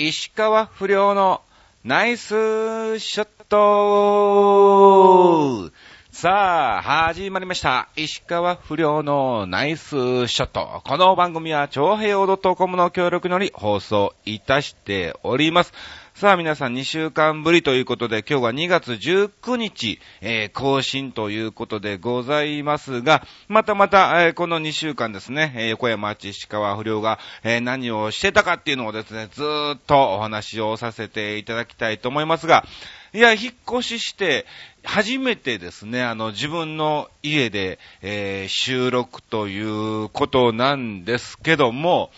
石川不良のナイスショットさあ、始まりました。石川不良のナイスショット。この番組は、超平洋 .com の協力により放送いたしております。さあ、皆さん2週間ぶりということで、今日は2月19日、えー更新ということでございますが、またまた、えーこの2週間ですね、えー横山町石川不良が、え何をしてたかっていうのをですね、ずーっとお話をさせていただきたいと思いますが、いや、引っ越しして、初めてですね、あの、自分の家で、え収録ということなんですけども、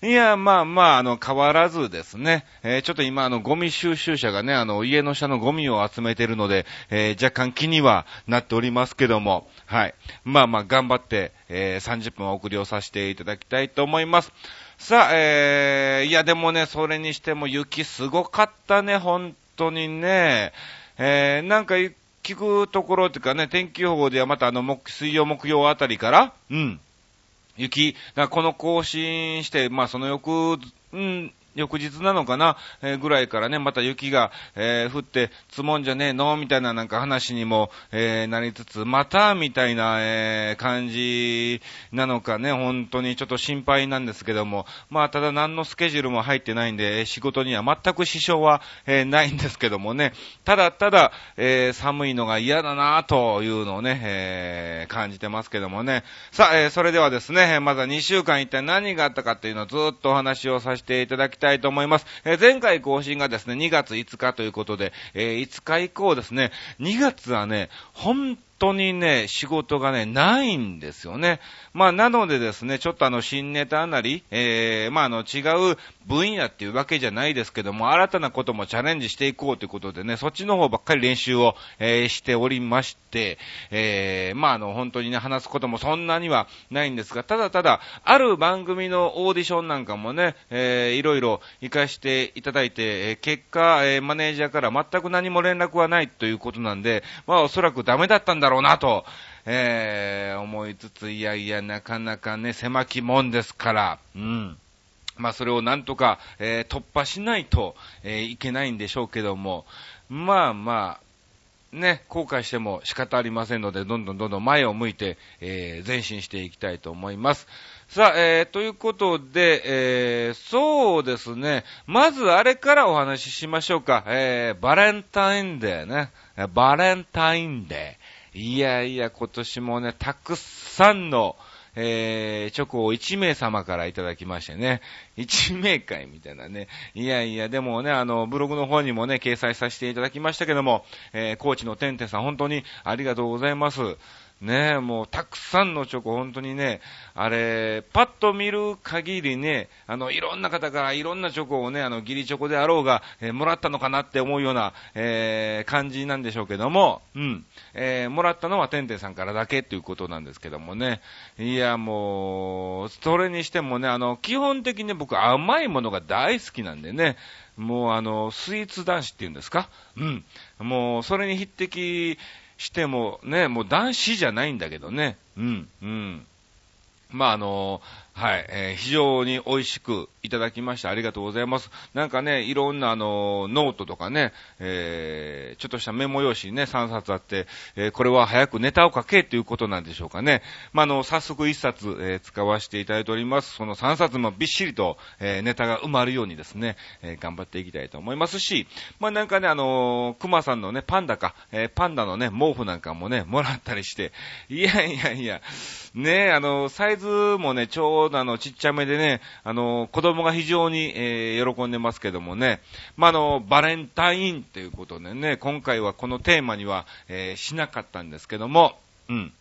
いや、まあまあ、あの、変わらずですね、えーちょっと今、あの、ゴミ収集車がね、あの、家の下のゴミを集めてるので、えー若干気にはなっておりますけども、はい。まあまあ、頑張って、えー30分お送りをさせていただきたいと思います。さあ、えー、いや、でもね、それにしても雪すごかったね、本当にね。えー、なんか、聞くところっていうかね、天気予報ではまたあの、水曜、木曜あたりから、うん、雪、だからこの更新して、まあその翌、うん、翌日なのかな、えーぐらいからね、また雪が、えー降って積もんじゃねえのみたいななんか話にも、えーなりつつ、またみたいな、え感じなのかね、本当にちょっと心配なんですけども、まあただ何のスケジュールも入ってないんで、仕事には全く支障は、えないんですけどもね、ただただ、え寒いのが嫌だなというのをね、え感じてますけどもね。さあ、えそれではですね、まずは2週間一体何があったかっていうのをずっとお話をさせていただきたいと思います。えー前回更新がですね、2月5日ということで、えー5日以降ですね、2月はね、本当にね、仕事がね、ないんですよね。まあ、なのでですね、ちょっとあの、新ネタなり、えー、まあ、あの、違う分野っていうわけじゃないですけども、新たなこともチャレンジしていこうということでね、そっちの方ばっかり練習を、えーしておりまして、えー、まあ、あの、本当にね、話すこともそんなにはないんですが、ただただ、ある番組のオーディションなんかもね、えー、いろいろ活かしていただいて、えー結果、えーマネージャーから全く何も連絡はないということなんで、まあ、おそらくダメだったんだだろうなと、えー、思いつつ、いやいや、なかなかね、狭きもんですから、うん。まあ、それをなんとか、えー突破しないと、えーいけないんでしょうけども、まあまあ、ね、後悔しても仕方ありませんので、どんどんどんどん前を向いて、えー前進していきたいと思います。さあ、えーということで、えーそうですね、まずあれからお話ししましょうか。えーバレンタインデーね。バレンタインデー。いやいや、今年もね、たくさんの、えー、チョコを1名様からいただきましてね。1名会みたいなね。いやいや、でもね、あの、ブログの方にもね、掲載させていただきましたけども、えー、コーチのてんてんさん、本当にありがとうございます。ねえ、もう、たくさんのチョコ、本当にね、あれ、パッと見る限りね、あの、いろんな方からいろんなチョコをね、あの、ギリチョコであろうが、えーもらったのかなって思うような、えー感じなんでしょうけども、うん。えーもらったのはてんてんさんからだけっていうことなんですけどもね。いや、もう、それにしてもね、あの、基本的に僕甘いものが大好きなんでね、もうあの、スイーツ男子っていうんですか？うん。もう、それに匹敵してもね、もう男子じゃないんだけどね。うん、うん。まあ、あの、はい、えー非常に美味しくいただきました。ありがとうございます。なんかね、いろんなあの、ノートとかね、えーちょっとしたメモ用紙ね、3冊あって、えーこれは早くネタを書けということなんでしょうかね。まあ、の、早速1冊、えー使わせていただいております。その3冊もびっしりと、えーネタが埋まるようにですね、えー頑張っていきたいと思いますし、まあ、なんかね、あのー熊さんのね、パンダか、えーパンダのね、毛布なんかもね、もらったりして、いやいやいや、ねあの、サイズもね、ちょうどあの、ちっちゃめでね、あの、子供が非常に、えー喜んでますけどもね、まあ、あの、バレンタインということでね、今回はこのテーマには、えーしなかったんですけども、うん。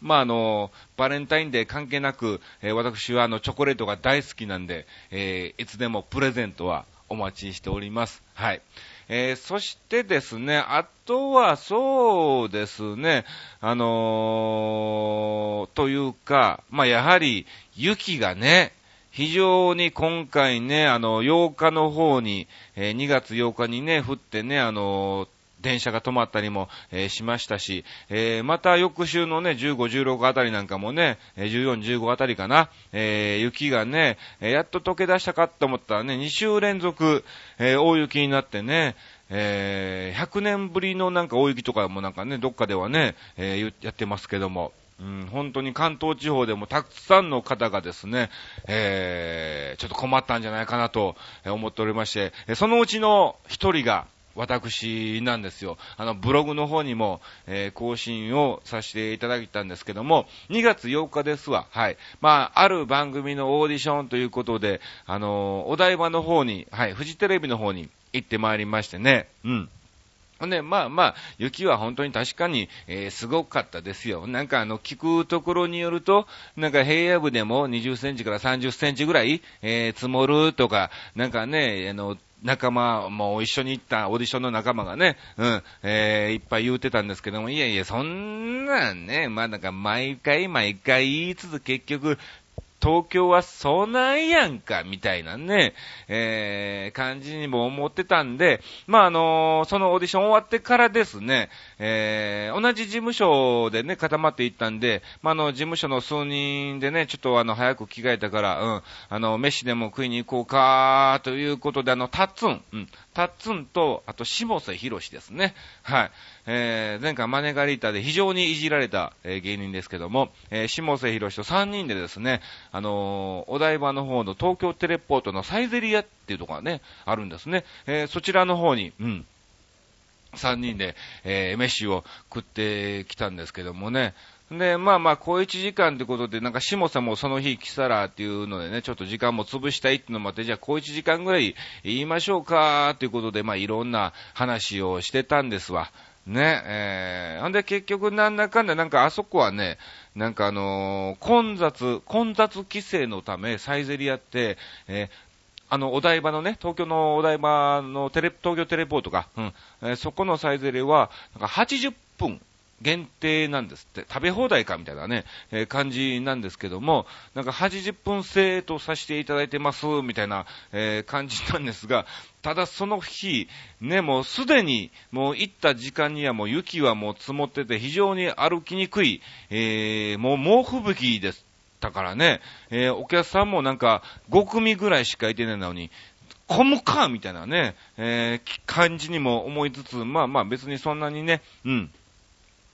まあ、あの、バレンタインデー関係なく、えー私はあの、チョコレートが大好きなんで、えーいつでもプレゼントはお待ちしております。はい。えーそしてですね、あとはそうですね、あのーというか、まあ、やはり雪がね、非常に今回ね、あの、8日の方に、えー2月8日にね、降ってね、あのー電車が止まったりも、えー、しましたし、えー、また翌週のね、15、16あたりなんかもね、14、15あたりかな、えー、雪がね、やっと溶け出したかと思ったらね、2週連続、え大雪になってね、え100年ぶりのなんか大雪とかもなんかね、どっかではね、えやってますけども、うん、本当に関東地方でもたくさんの方がですね、えー、ちょっと困ったんじゃないかなと思っておりまして、そのうちの一人が、私なんですよ。あの、ブログの方にも、えー、更新をさせていただいたんですけども、2月8日ですわ。はい。まあ、ある番組のオーディションということで、あのー、お台場の方に、はい、フジテレビの方に行ってまいりましてね、うん。ね、まあまあ、雪は本当に確かに、えー、すごかったですよ。なんかあの、聞くところによると、なんか平野部でも20センチから30センチぐらい、えー、積もるとか、なんかね、あの、仲間も一緒に行ったオーディションの仲間がね、うん、えー、いっぱい言うてたんですけども、いやいや、そんなんね、まあなんか毎回毎回言いつつ結局、東京はそうなんやんか、みたいなね、えー、感じにも思ってたんで、まあ、あのー、そのオーディション終わってからですね、えー、同じ事務所でね、固まっていったんで、まあ、の、事務所の数人でね、ちょっとあの、早く着替えたから、うん、あの、飯でも食いに行こうか、ということで、あの、タッツン、うん、タッツンと、あと、下瀬博士ですね。はい。えー、前回マネガリータで非常にいじられた、えー、芸人ですけども、えー、下瀬博士と3人でですね、あのー、お台場の方の東京テレポートのサイゼリアっていうところがね、あるんですね。えー、そちらの方に、うん、3人で、えー、飯を食ってきたんですけどもね、で、まあまあ、小1時間ってことで、なんか、下さんもその日来たらっていうのでね、ちょっと時間も潰したいっていうのもあって、じゃあ小1時間ぐらい言いましょうか、ということで、まあ、いろんな話をしてたんですわ。ね、えー、ほんで結局なんだかんだなんかあそこはね、なんかあのー、混雑、混雑規制のためサイゼリアって、えー、あの、お台場のね、東京のお台場のテレ、東京テレポートか、うん、えー、そこのサイゼリアは、なんか80分限定なんですって、食べ放題かみたいなね、えー、感じなんですけども、なんか80分制とさせていただいてます、みたいな、えー、感じなんですが、ただその日、ね、もうすでに、もう行った時間にはもう雪はもう積もってて非常に歩きにくい、えー、もう猛吹雪です。だからね、え、お客さんもなんか5組ぐらいしかいてないのに、混むかみたいなね、えー、感じにも思いつつ、まあまあ別にそんなにね、うん、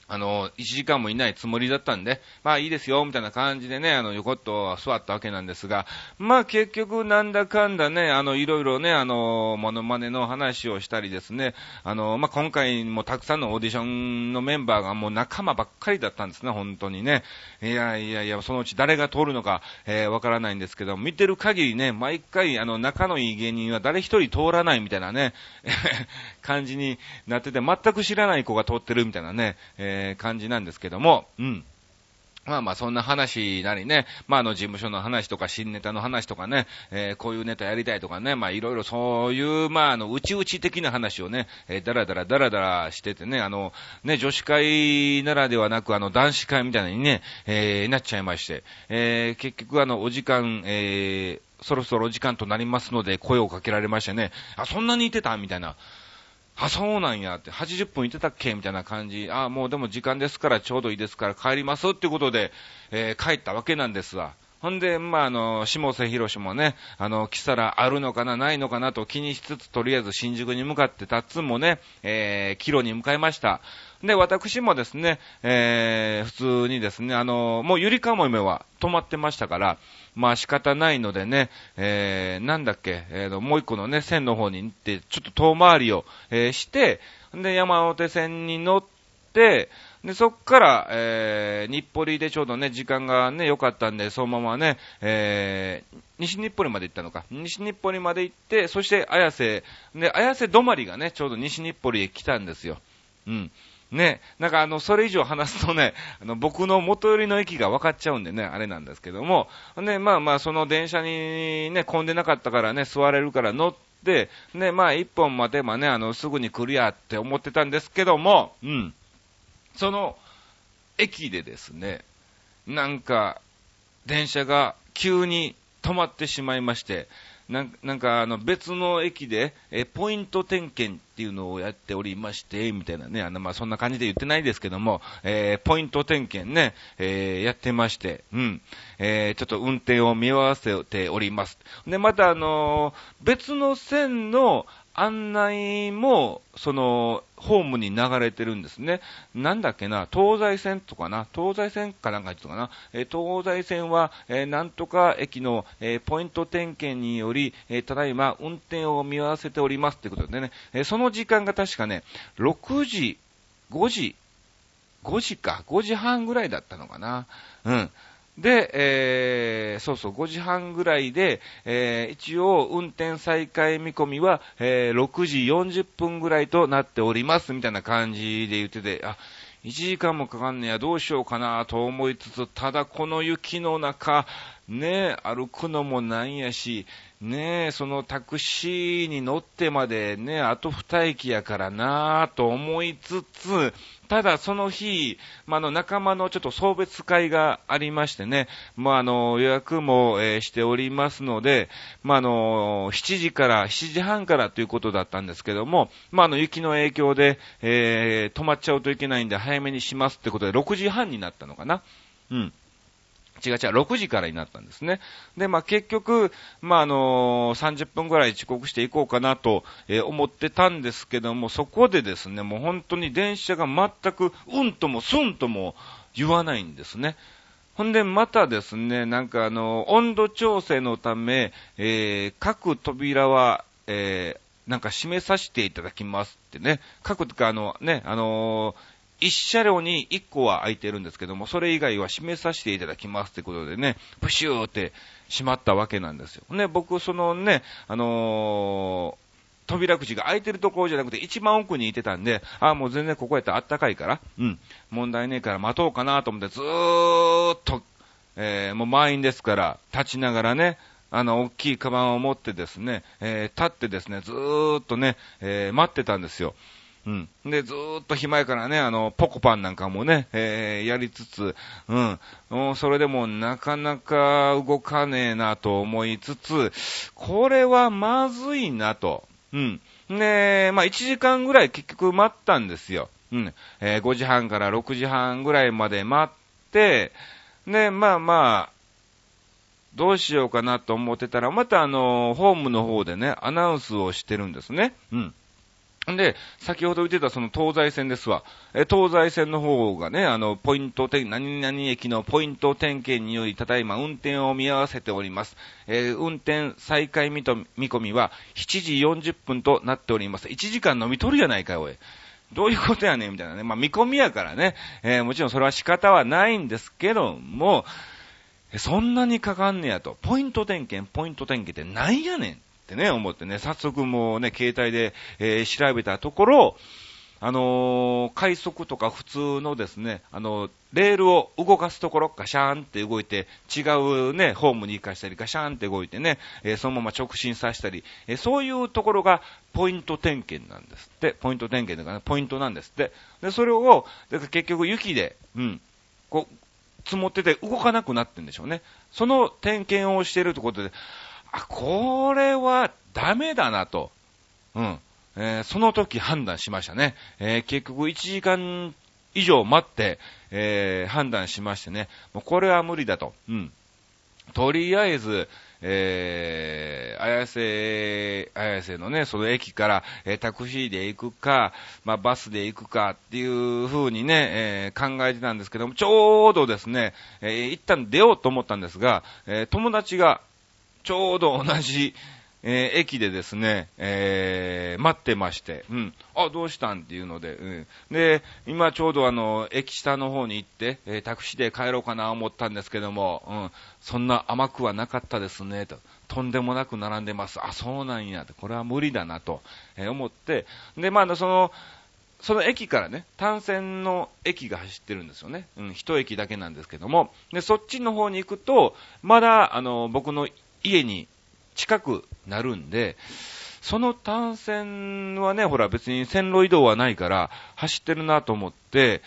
あの、1時間もいないつもりだったんで、まあいいですよ、みたいな感じでね、あの、横っと座ったわけなんですが、まあ結局なんだかんだね、あの、いろいろね、あの、モノマネの話をしたりですね、あの、まあ今回もたくさんのオーディションのメンバーがもう仲間ばっかりだったんですね、本当にね。いやいやいや、そのうち誰が通るのか、えー、わからないんですけど、見てる限りね、毎回、あの、仲のいい芸人は誰一人通らないみたいなね、感じになってて、全く知らない子が通ってるみたいなね、えーえー、感じなんですけども、うん。まあまあそんな話なりね、まああの事務所の話とか新ネタの話とかね、えー、こういうネタやりたいとかね、まあいろいろそういう、まああの、内々的な話をね、えー、だらだらだらだらしててね、あの、ね、女子会ならではなくあの男子会みたいなにね、えー、なっちゃいまして、えー、結局あの、お時間、えー、そろそろお時間となりますので声をかけられましてね、あ、そんなにいてたみたいな。あ、そうなんやって、80分いてたっけみたいな感じ。あ、もうでも時間ですからちょうどいいですから帰りますっていうことで、えー、帰ったわけなんですわ。ほんで、まあ、あの、下瀬博士もね、あの、来たらあるのかな、ないのかなと気にしつつ、とりあえず新宿に向かってタッツンもね、えー、帰路に向かいました。で、私もですね、えー、普通にですね、あの、もうゆりかもめは止まってましたから、まあ仕方ないのでね、えー、なんだっけ、えー、もう一個のね、線の方に行って、ちょっと遠回りを、えー、して、で、山手線に乗って、で、そっから、えー、日暮里でちょうどね、時間がね、良かったんで、そのままね、えー、西日暮里まで行ったのか。西日暮里まで行って、そして綾瀬、で、綾瀬止まりがね、ちょうど西日暮里へ来たんですよ。うん。ね、なんかあの、それ以上話すとね、あの、僕の元寄りの駅が分かっちゃうんでね、あれなんですけども、ね、まあまあ、その電車にね、混んでなかったからね、座れるから乗って、ね、まあ一本待てばね、あの、すぐに来るやって思ってたんですけども、うん。その、駅でですね、なんか、電車が急に止まってしまいまして、なんか、あの、別の駅で、えポイント点検っていうのをやっておりまして、みたいなね、あの、まあ、そんな感じで言ってないですけども、えー、ポイント点検ね、えー、やってまして、うん、えー、ちょっと運転を見合わせております。で、また、あの別の線の案内も、その、ホームに流れてるんですね。なんだっけな、東西線とかな、東西線かなんか言ってたかな、え、東西線は、えー、なんとか駅の、え、ポイント点検により、えただいま運転を見合わせておりますってことでね、えその時間が確かね、6時、5時、5時か、5時半ぐらいだったのかな。うん。で、えー、そうそう、5時半ぐらいで、えー、一応運転再開見込みは、えー、6時40分ぐらいとなっております、みたいな感じで言ってて、あ、1時間もかかんねや、どうしようかなと思いつつ、ただこの雪の中、ね、歩くのもなんやし、ねそのタクシーに乗ってまでね、あと2駅やからなと思いつつ、ただその日、まあ、の仲間のちょっと送別会がありましてね、まあ、の予約も、え、しておりますので、まあ、の7時から7時半からということだったんですけども、まあ、の雪の影響で、えー、止まっちゃうといけないんで早めにしますってことで6時半になったのかな。うん。違う違う、6時からになったんですね。で、まあ結局、まああのー、30分ぐらい遅刻していこうかなと、えー、思ってたんですけども、そこでですね、もう本当に電車が全く、うんともすんとも言わないんですね。ほんで、またですね、なんかあの、温度調整のため、えー、各扉は、えー、なんか閉めさせていただきますってね、各あの、ね、あのー一車両に一個は空いてるんですけども、それ以外は閉めさせていただきますってことでね、プシューって閉まったわけなんですよ。ね、僕、そのね、あのー扉口が開いてるところじゃなくて、一番奥にいてたんで、ああ、もう全然ここやったらあったかいから、うん、問題ねえから待とうかなと思って、ずーっと、えー、もう満員ですから、立ちながらね、あの、大きいカバンを持ってですね、えー、立ってですね、ずーっとね、えー、待ってたんですよ。うん。で、ずーっと暇やからね、あの、ポコパンなんかもね、えー、やりつつ、うん。それでもなかなか動かねえなと思いつつ、これはまずいなと。うん。で、まあ1時間ぐらい結局待ったんですよ。うん。えー、5時半から6時半ぐらいまで待って、で、まあまあ、どうしようかなと思ってたら、またあの、ホームの方でね、アナウンスをしてるんですね。うん。で、先ほど言ってたその東西線ですわ。え、東西線の方がね、あの、ポイント点、何々駅のポイント点検により、ただいま運転を見合わせております。えー、運転再開見と見込みは7時40分となっております。1時間飲み取るやないかおい。どういうことやねんみたいなね。まあ、見込みやからね。えー、もちろんそれは仕方はないんですけども、そんなにかかんねやと。ポイント点検、ポイント点検って何やねんってね、思ってね、早速もうね、携帯で、えー、調べたところ、あのー、快速とか普通のですね、あの、レールを動かすところ、ガシャーンって動いて、違うね、ホームに行かしたり、ガシャーンって動いてね、えー、そのまま直進させたり、えー、そういうところがポイント点検なんですって。ポイント点検とかね、ポイントなんですって。で、それを、結局雪で、うん、こう、積もってて動かなくなってんでしょうね。その点検をしてるってことで、あ、これはダメだなと。うん。えー、その時判断しましたね。えー、結局1時間以上待って、えー、判断しましてね。もうこれは無理だと。うん。とりあえず、えー、綾瀬、綾瀬のね、その駅から、えー、タクシーで行くか、まあ、バスで行くかっていう風にね、えー、考えてたんですけども、ちょうどですね、えー、一旦出ようと思ったんですが、えー、友達が、ちょうど同じ、えー、駅でですね、えー、待ってまして、うん。あ、どうしたんっていうので、うん。で、今ちょうどあの、駅下の方に行って、えー、タクシーで帰ろうかな思ったんですけども、うん。そんな甘くはなかったですね、と。とんでもなく並んでます。あ、そうなんや、これは無理だな、と、え、思って、で、まあ、その、その駅からね、単線の駅が走ってるんですよね。うん、一駅だけなんですけども。で、そっちの方に行くと、まだ、あの、僕の家に近くなるんで、その単線はね、ほら別に線路移動はないから走ってるなと思って、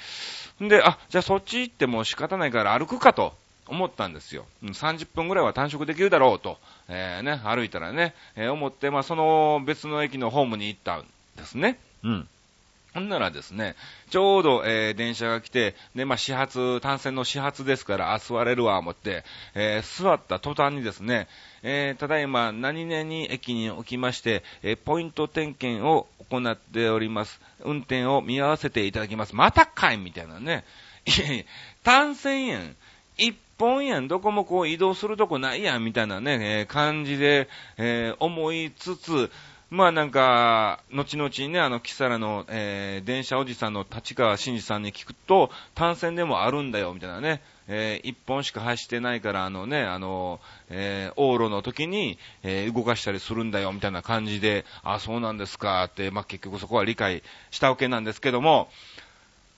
んで、あ、じゃあそっち行っても仕方ないから歩くかと思ったんですよ。30分ぐらいは短縮できるだろうと、えー、ね、歩いたらね、えー、思って、まあ、その別の駅のホームに行ったんですね。うん。ほんならですね、ちょうど、えー、電車が来て、で、まあ、始発、単線の始発ですから、あ、座れるわ、思って、えー、座った途端にですね、えー、ただいま、何々駅におきまして、えー、ポイント点検を行っております。運転を見合わせていただきます。またかいみたいなね。いやいや、単線やん。一本やん。どこもこう移動するとこないやん。みたいなね、えー、感じで、えー、思いつつ、まあなんか、後々にね、あの、キサラの、えー、電車おじさんの立川真二さんに聞くと、単線でもあるんだよ、みたいなね。えー、一本しか走ってないから、あのね、あの、えー、往路の時に、えー、動かしたりするんだよ、みたいな感じで、あ、そうなんですか、って、まあ結局そこは理解したわけなんですけども、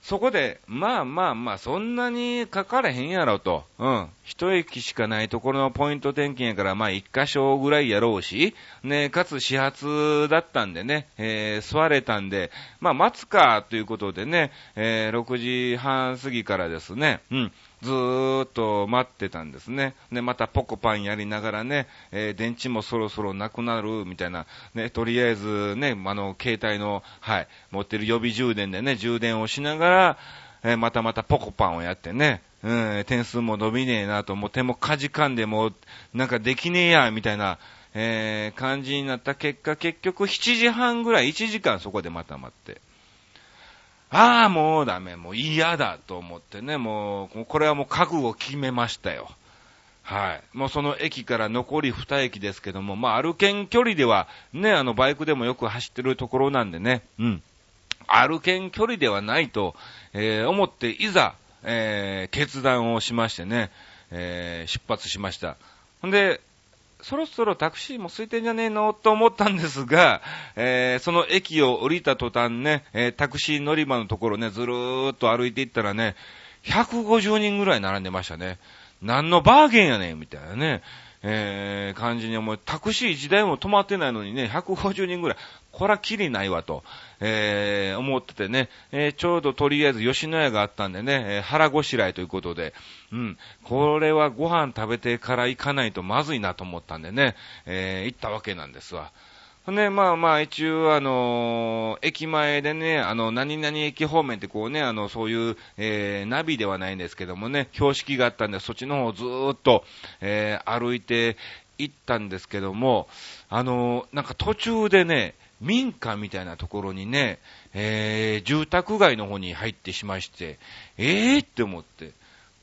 そこで、まあまあまあ、そんなにかかれへんやろと。うん。一駅しかないところのポイント点検やから、まあ一箇所ぐらいやろうし、ね、かつ始発だったんでね、えー、座れたんで、まあ待つかということでね、えー、6時半過ぎからですね、うん。ずーっと待ってたんですね。で、またポコパンやりながらね、えー、電池もそろそろなくなるみたいな、ね、とりあえずね、あの、携帯の、はい、持ってる予備充電でね、充電をしながら、えー、またまたポコパンをやってね、うん、点数も伸びねえなと、もう手もかじかんでもう、なんかできねえや、みたいな、えー、感じになった結果、結局7時半ぐらい、1時間そこでまた待って。ああ、もうダメ、もう嫌だと思ってね、もう、これはもう覚悟を決めましたよ。はい。もうその駅から残り2駅ですけども、まあ歩けん距離では、ね、あのバイクでもよく走ってるところなんでね、うん。歩けん距離ではないと、えー、思って、いざ、えー、決断をしましてね、えー、出発しました。んで、そろそろタクシーも空いてんじゃねえのと思ったんですが、えー、その駅を降りた途端ね、えー、タクシー乗り場のところね、ずるーっと歩いていったらね、150人ぐらい並んでましたね。何のバーゲンやねんみたいなね。えー、感じに思う。タクシー1台も止まってないのにね、150人ぐらい。こらきりないわと、えー、思っててね、えー、ちょうどとりあえず吉野家があったんでね、えー、腹ごしらえということで、うん、これはご飯食べてから行かないとまずいなと思ったんでね、えー、行ったわけなんですわ。ね、まあまあ、一応、あのー、駅前でね、あの、何々駅方面ってこうね、あの、そういう、えー、ナビではないんですけどもね、標識があったんで、そっちの方をずーっと、えー、歩いて行ったんですけども、あのー、なんか途中でね、民家みたいなところにね、えー、住宅街の方に入ってしまして、えー？って思って、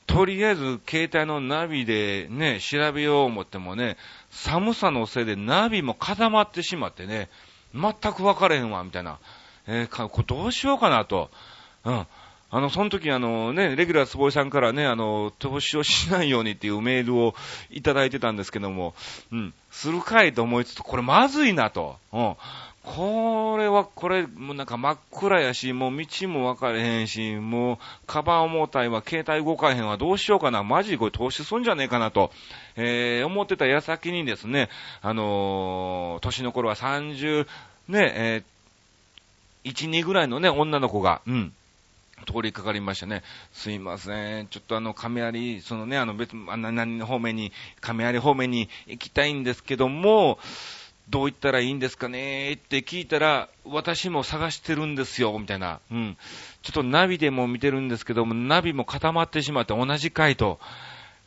とりあえず携帯のナビでね、調べよう思ってもね、寒さのせいでナビも固まってしまってね、全く分かれへんわ、みたいな。えー、こどうしようかなと。うん。あの、その時あのね、レギュラー坪井さんからね、あの、投資をしないようにっていうメールをいただいてたんですけども、うん、するかいと思いつつ、これまずいなと。うん。これは、これ、もうなんか真っ暗やし、もう道も分かれへんし、もう、カバン重たいわ、携帯動かへんわ、どうしようかな、マジこれ投資すんじゃねえかなと、えー、思ってた矢先にですね、あのー、年の頃は30、ね、えー、1、2ぐらいのね、女の子が、うん、通りかかりましたね。すいません。ちょっとあの、亀有、そのね、あの別、あな、何方面に、亀有方面に行きたいんですけども、どう言ったらいいんですかね？って聞いたら、私も探してるんですよ、みたいな。うん。ちょっとナビでも見てるんですけども、ナビも固まってしまって同じ回と。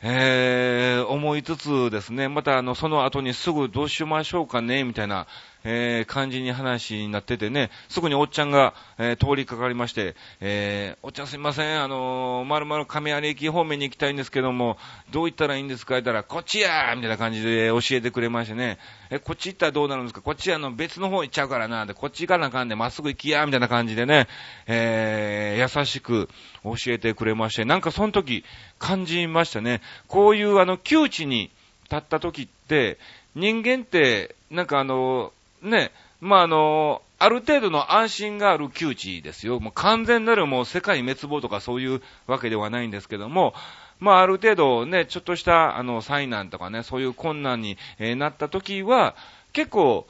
えー、思いつつですね、またあの、その後にすぐどうしましょうかね、みたいな、えー、感じに話になっててね、すぐにおっちゃんが、えー、通りかかりまして、えー、おっちゃんすいません、あのー、まるまる亀有駅方面に行きたいんですけども、どう行ったらいいんですか言ったら、こっちやみたいな感じで教えてくれましてね、え、こっち行ったらどうなるんですか？こっちあの、別の方行っちゃうからな、で、こっち行かなあかんで、まっすぐ行きやみたいな感じでね、えー、優しく教えてくれまして、なんかその時感じましたね。こういうあの、窮地に立った時って、人間って、なんかあの、ね、まあ、あの、ある程度の安心がある窮地ですよ。もう完全なるもう世界滅亡とかそういうわけではないんですけども、まあ、ある程度ね、ちょっとした、あの、災難とかね、そういう困難に、え、なった時は、結構、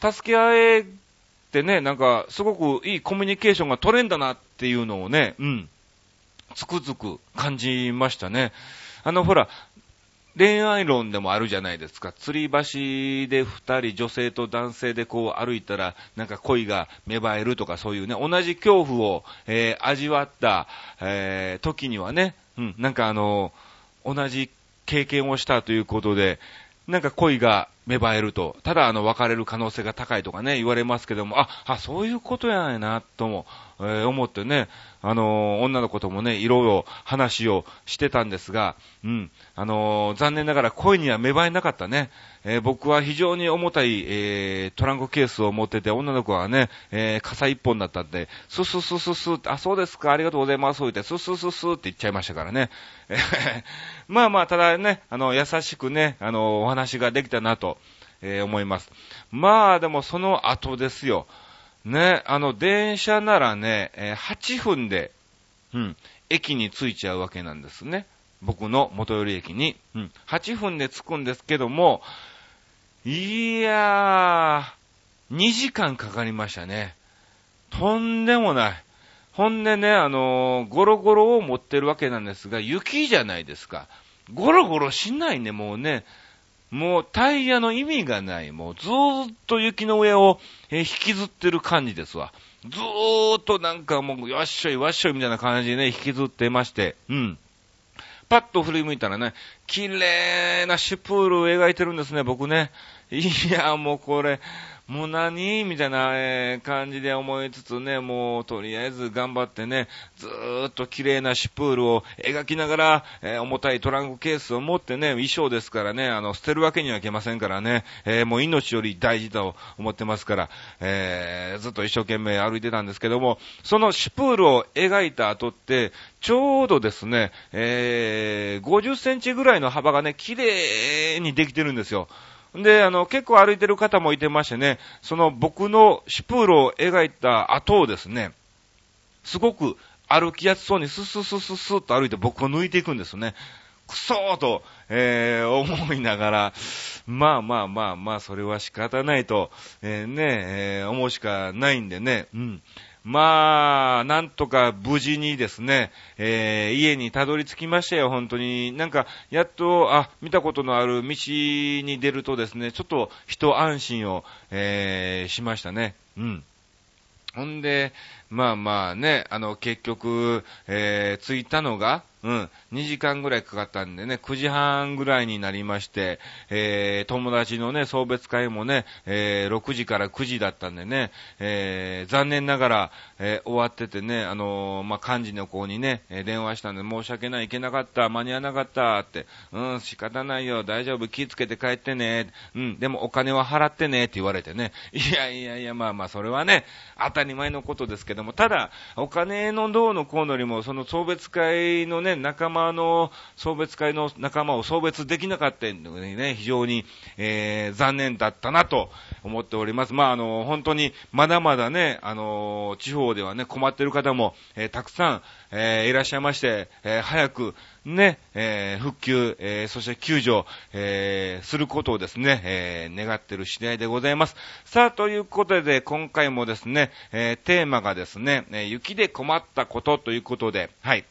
助け合えてね、なんか、すごくいいコミュニケーションが取れんだなっていうのをね、うん、つくづく感じましたね。あの、ほら、恋愛論でもあるじゃないですか。吊り橋で二人、女性と男性でこう歩いたら、なんか恋が芽生えるとかそういうね、同じ恐怖を、えー、味わった、えー、時にはね、うん、なんかあの、同じ経験をしたということで、なんか恋が芽生えると、ただあの別れる可能性が高いとかね、言われますけども、あ、あ、そういうことやないな、とも、えー、思ってね、あのー、女の子ともね、いろいろ話をしてたんですが、うん、あのー、残念ながら恋には芽生えなかったね。え僕は非常に重たい、えトランクケースを持ってて、女の子はね、え傘一本だったんで、スススススって、あ、そうですか、ありがとうございます、言って、ススススって言っちゃいましたからね。まあまあ、ただね、あの、優しくね、あの、お話ができたなと、え思います。まあ、でもその後ですよ。ね、あの、電車ならね、え8分で、うん、駅に着いちゃうわけなんですね。僕の元寄り駅に。うん、8分で着くんですけども、いやー、2時間かかりましたね。とんでもない。ほんでね、あのー、ゴロゴロを持ってるわけなんですが、雪じゃないですか。ゴロゴロしないね、もうね。もうタイヤの意味がない。もうずーっと雪の上を、引きずってる感じですわ。ずーっとなんかもう、わっしょいわっしょいみたいな感じでね、引きずってまして、うん。パッと振り向いたらね、綺麗なシュプールを描いてるんですね、僕ね。いや、もうこれ、もう何？みたいな、感じで思いつつね、もうとりあえず頑張ってね、ずーっと綺麗なシュプールを描きながら、えー、重たいトランクケースを持ってね、衣装ですからね、あの、捨てるわけにはいけませんからね、えー、もう命より大事だと思ってますから、えずっと一生懸命歩いてたんですけども、そのシュプールを描いた後って、ちょうどですね、え50センチぐらいの幅がね、綺麗にできてるんですよ。で、あの、結構歩いてる方もいてましてね、その僕のシュプールを描いた後をですね、すごく歩きやすそうにスススススッと歩いて僕を抜いていくんですね。くそーと、えー、思いながら、まあまあまあまあ、それは仕方ないと、えー、ね、えー、思うしかないんでね、うん。まあ、なんとか無事にですね、えー、家にたどり着きましたよ、本当に。なんか、やっと、あ、見たことのある道に出るとですね、ちょっと一安心を、えー、しましたね。うん。ほんで、まあまあね、あの、結局、えー、着いたのが、うん、2時間ぐらいかかったんでね、9時半ぐらいになりまして、えー、友達のね、送別会もね、えー、6時から9時だったんでね、えー、残念ながら、えー、終わっててね、あの、まあ、幹事の子にね、え、電話したんで、申し訳ない、行けなかった、間に合わなかったって、うん、仕方ないよ、大丈夫、気つけて帰ってね、うん、でもお金は払ってね、って言われてね、いやいやいや、まあまあ、それはね、当たり前のことですけども、ただ、お金のどうのこうのよりも、その送別会のね、仲間の送別会の仲間を送別できなかったのにね、非常に、えー、残念だったなと思っております。まあ、あの、本当に、まだまだね、あの、地方ではね、困っている方も、えー、たくさん、えー、いらっしゃいまして、えー、早く、ね、えー、復旧、えー、そして救助、えー、することをですね、え、願ってる次第でございます。さあ、ということで、今回もですね、え、テーマがですね、え雪で困ったことということで、はい。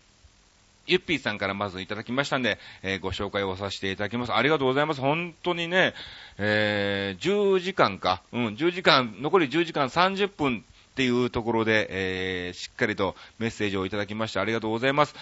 ゆっぴーさんからまずいただきましたんで、えー、ご紹介をさせていただきます。ありがとうございます。本当にね、えー、10時間か、うん、10時間、残り10時間30分っていうところで、えー、しっかりとメッセージをいただきましてありがとうございます。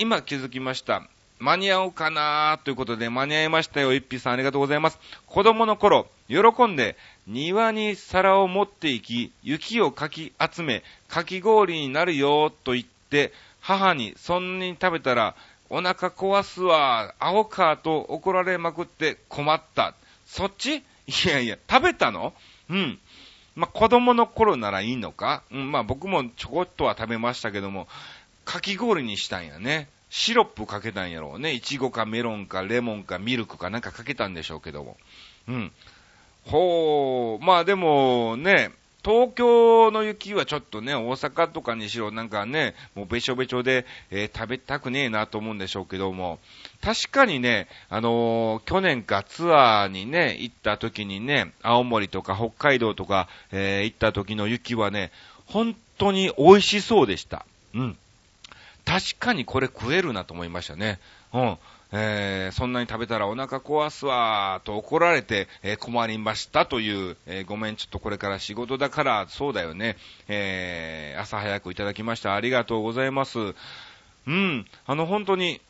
今気づきました。間に合おうかなということで間に合いましたよ。一匹さんありがとうございます。子供の頃、喜んで庭に皿を持っていき、雪をかき集め、かき氷になるよと言って、母にそんなに食べたら、お腹壊すわ、アホかと怒られまくって困った。そっち？いやいや、食べたの？うん。まあ、子供の頃ならいいのか？うん、まあ、僕もちょこっとは食べましたけども、かき氷にしたんやね。シロップかけたんやろうね。いちごかメロンかレモンかミルクかなんかかけたんでしょうけども。うん。ほう、まあでもね、東京の雪はちょっとね、大阪とかにしろなんかね、もうべちょべちょで、えー、食べたくねえなと思うんでしょうけども、確かにね、あのー、去年かツアーにね、行った時にね、青森とか北海道とか、えー、行った時の雪はね、本当に美味しそうでした。うん。確かにこれ食えるなと思いましたね。うん。えー、そんなに食べたらお腹壊すわーと怒られて、えー、困りましたという、えー、ごめん、ちょっとこれから仕事だから、そうだよね、えー、朝早くいただきました。ありがとうございます。うん、あの、本当に、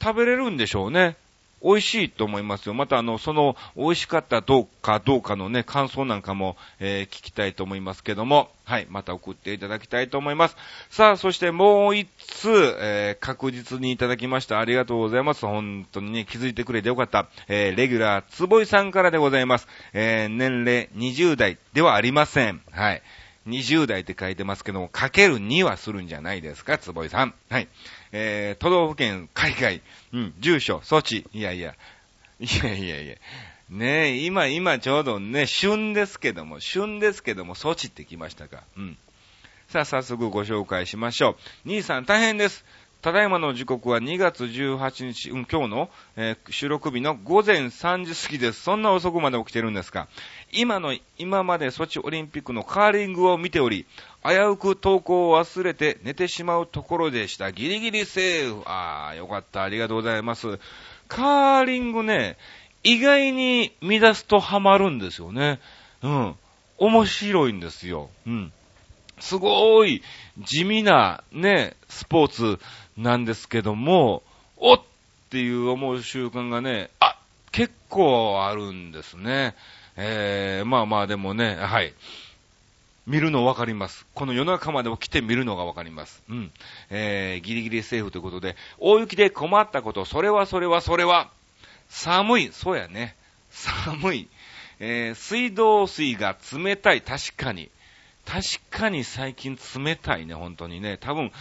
食べれるんでしょうね。美味しいと思いますよ。またあの、その美味しかったどうかどうかのね、感想なんかも、えー、聞きたいと思いますけども、はい、また送っていただきたいと思います。さあ、そしてもう一つ、えー、確実にいただきました。ありがとうございます。本当にね、気づいてくれてよかった。えー、レギュラー、つぼいさんからでございます。えー、年齢20代ではありません。はい。20代って書いてますけども、かける2はするんじゃないですか、つぼいさん。はい。えー、都道府県、海外、うん、住所、措置。いやいや、いやいやいや。ねえ、今、今ちょうどね、旬ですけども、旬ですけども、措置ってきましたか。うん。さあ、早速ご紹介しましょう。兄さん大変です。ただいまの時刻は2月18日、うん、今日の、えー、収録日の午前3時過ぎです。そんな遅くまで起きてるんですか？今の、今までソチオリンピックのカーリングを見ており、危うく投稿を忘れて寝てしまうところでした。ギリギリセーフ。あー、よかった。ありがとうございます。カーリングね、意外に乱すとハマるんですよね。うん。面白いんですよ。うん。すごい地味なね、スポーツなんですけども、おっていう思う習慣がね、あ、結構あるんですね。えー、まあまあでもね、はい。見るのわかります。この夜中まで起きて見るのがわかります。うん。えー、ギリギリセーフということで、大雪で困ったこと、それはそれはそれは、寒い、そうやね。寒い。えー、水道水が冷たい、確かに。確かに最近冷たいね、本当にね。多分、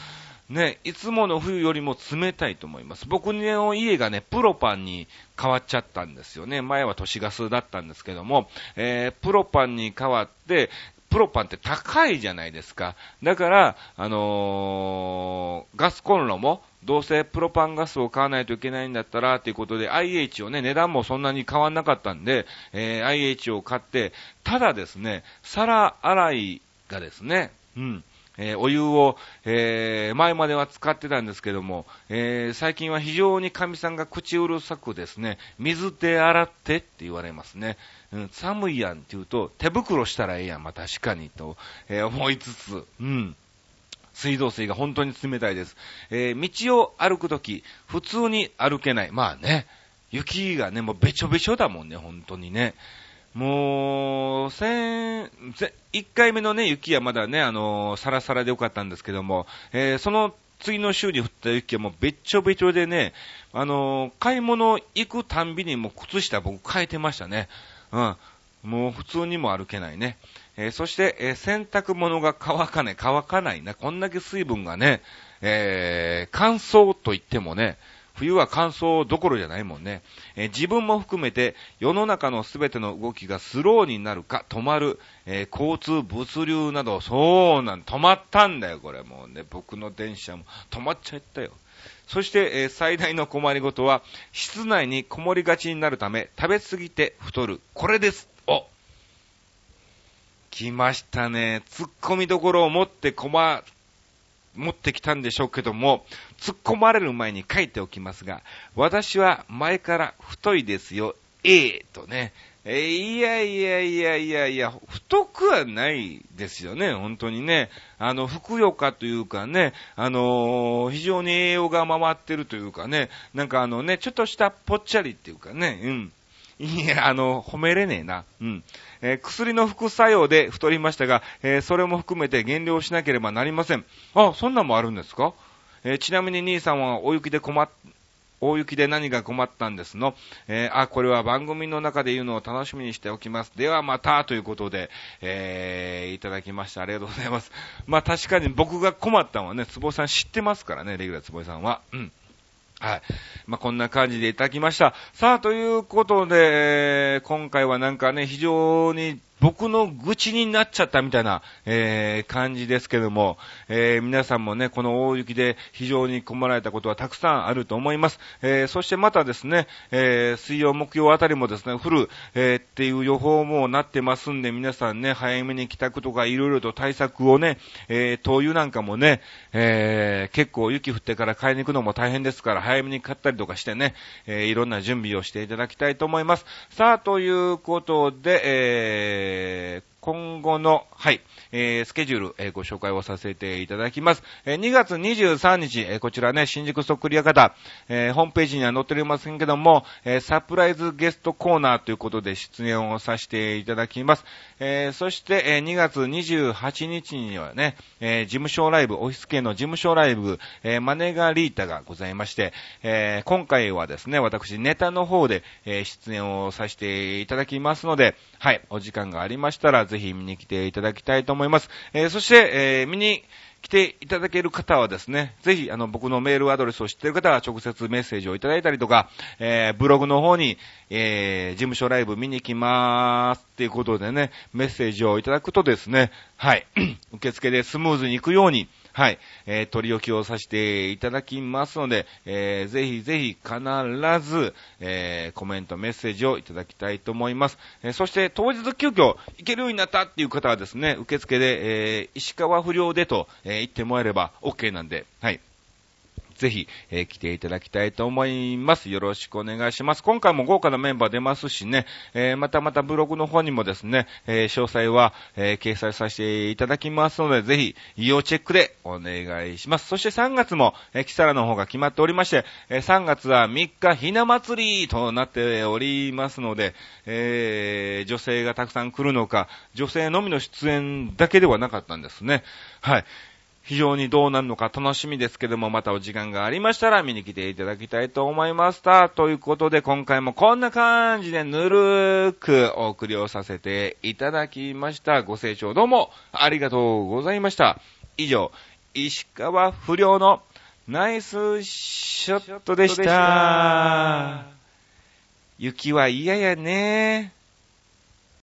ね、いつもの冬よりも冷たいと思います。僕の家がね、プロパンに変わっちゃったんですよね。前は都市ガスだったんですけども、えー、プロパンに変わって、プロパンって高いじゃないですか。だから、あのー、ガスコンロも、どうせプロパンガスを買わないといけないんだったら、ということで、IH をね、値段もそんなに変わんなかったんで、えー、IH を買って、ただですね、皿洗いがですね、うん、えー、お湯を、えー、前までは使ってたんですけども、えー、最近は非常に神さんが口うるさくですね、水で洗ってって言われますね。うん、寒いやんって言うと、手袋したらええやん、まあ確かにと、え思いつつ、うん。水道水が本当に冷たいです。え道を歩くとき、普通に歩けない。まあね、雪がね、もうべちょべちょだもんね、本当にね。もう、千、一回目のね、雪はまだね、あのー、サラサラでよかったんですけども、えー、その次の週に降った雪はもうべっちょべちょでね、あのー、買い物行くたんびにもう靴下僕変えてましたね。うん。もう普通にも歩けないね。えー、そして、えー、洗濯物が乾かない、乾かないな。こんだけ水分がね、えー、乾燥と言ってもね、冬は乾燥どころじゃないもんね。えー、自分も含めて世の中のすべての動きがスローになるか止まる、えー、交通、物流など、そうなん、止まったんだよ、これもうね。僕の電車も止まっちゃったよ。そして、えー、最大の困りごとは、室内にこもりがちになるため、食べ過ぎて太る。これです。お来ましたね。突っ込みどころを持って困持ってきたんでしょうけども、突っ込まれる前に書いておきますが、私は前から太いですよ、ええとね。えいやいやいやいやいや、太くはないですよね、本当にね。あの、ふくよかというかね、あのー、非常に栄養が回ってるというかね、なんかあのね、ちょっとしたぽっちゃりっていうかね、うん。いや、あの、褒めれねえな。うん。え、薬の副作用で太りましたが、え、それも含めて減量しなければなりません。あ、そんなんもあるんですか？え、ちなみに兄さんは大雪で困っ、大雪で何が困ったんですの？えー、あ、これは番組の中で言うのを楽しみにしておきます。ではまた、ということで、えー、いただきました。ありがとうございます。まあ確かに僕が困ったのはね、つぼさん知ってますからね、レギュラーつぼさんは。うん。はい。まあ、こんな感じでいただきました。さあ、ということで、今回はなんかね、非常に僕の愚痴になっちゃったみたいな、えー、感じですけども、えー、皆さんもね、この大雪で非常に困られたことはたくさんあると思います。えー、そしてまたですね、えー、水曜、木曜あたりもですね、降る、えー、っていう予報もなってますんで、皆さんね、早めに帰宅とかいろいろと対策をね、えー、灯油なんかもね、えー、結構雪降ってから買いに行くのも大変ですから、早めに買ったりとかしてね、えー、いろんな準備をしていただきたいと思います。さあ、ということで、えー、今後の、はい、えー、スケジュール、えー、ご紹介をさせていただきます。えー、2月23日、えー、こちらね、新宿そっくり屋方、えー、ホームページには載っておりませんけども、えー、サプライズゲストコーナーということで出演をさせていただきます。えー、そして、えー、2月28日にはね、えー、事務所ライブ、オフィス系の事務所ライブ、えー、マネガリータがございまして、えー、今回はですね、私ネタの方で、えー、出演をさせていただきますので、はい、お時間がありましたら、ぜひ見に来ていただきたいと思います。えー、そして、えー、見に来ていただける方はですね、ぜひ、あの、僕のメールアドレスを知っている方は直接メッセージをいただいたりとか、えー、ブログの方に、えー、事務所ライブ見に来まーすっていうことでね、メッセージをいただくとですね、はい、受付でスムーズに行くように、はい、えー、取り置きをさせていただきますので、えー、ぜひぜひ必ず、えー、コメント、メッセージをいただきたいと思います。えー、そして当日急遽行けるようになったっていう方はですね、受付で、えー、石川不良でと、えー、言ってもらえれば OK なんで、はい。ぜひ、えー、来ていただきたいと思います。よろしくお願いします。今回も豪華なメンバー出ますしね、えー、またまたブログの方にもですね、え、詳細は、え掲載させていただきますので、ぜひ、要チェックでお願いします。そして3月も、えキサラの方が決まっておりまして、え3月は3日ひな祭りとなっておりますので、え女性がたくさん来るのか、女性のみの出演だけではなかったんですね。はい。非常にどうなるのか楽しみですけども、またお時間がありましたら見に来ていただきたいと思いました。ということで、今回もこんな感じでぬるーくお送りをさせていただきました。ご清聴どうもありがとうございました。以上、石川不良のナイスショットでした。雪は嫌やね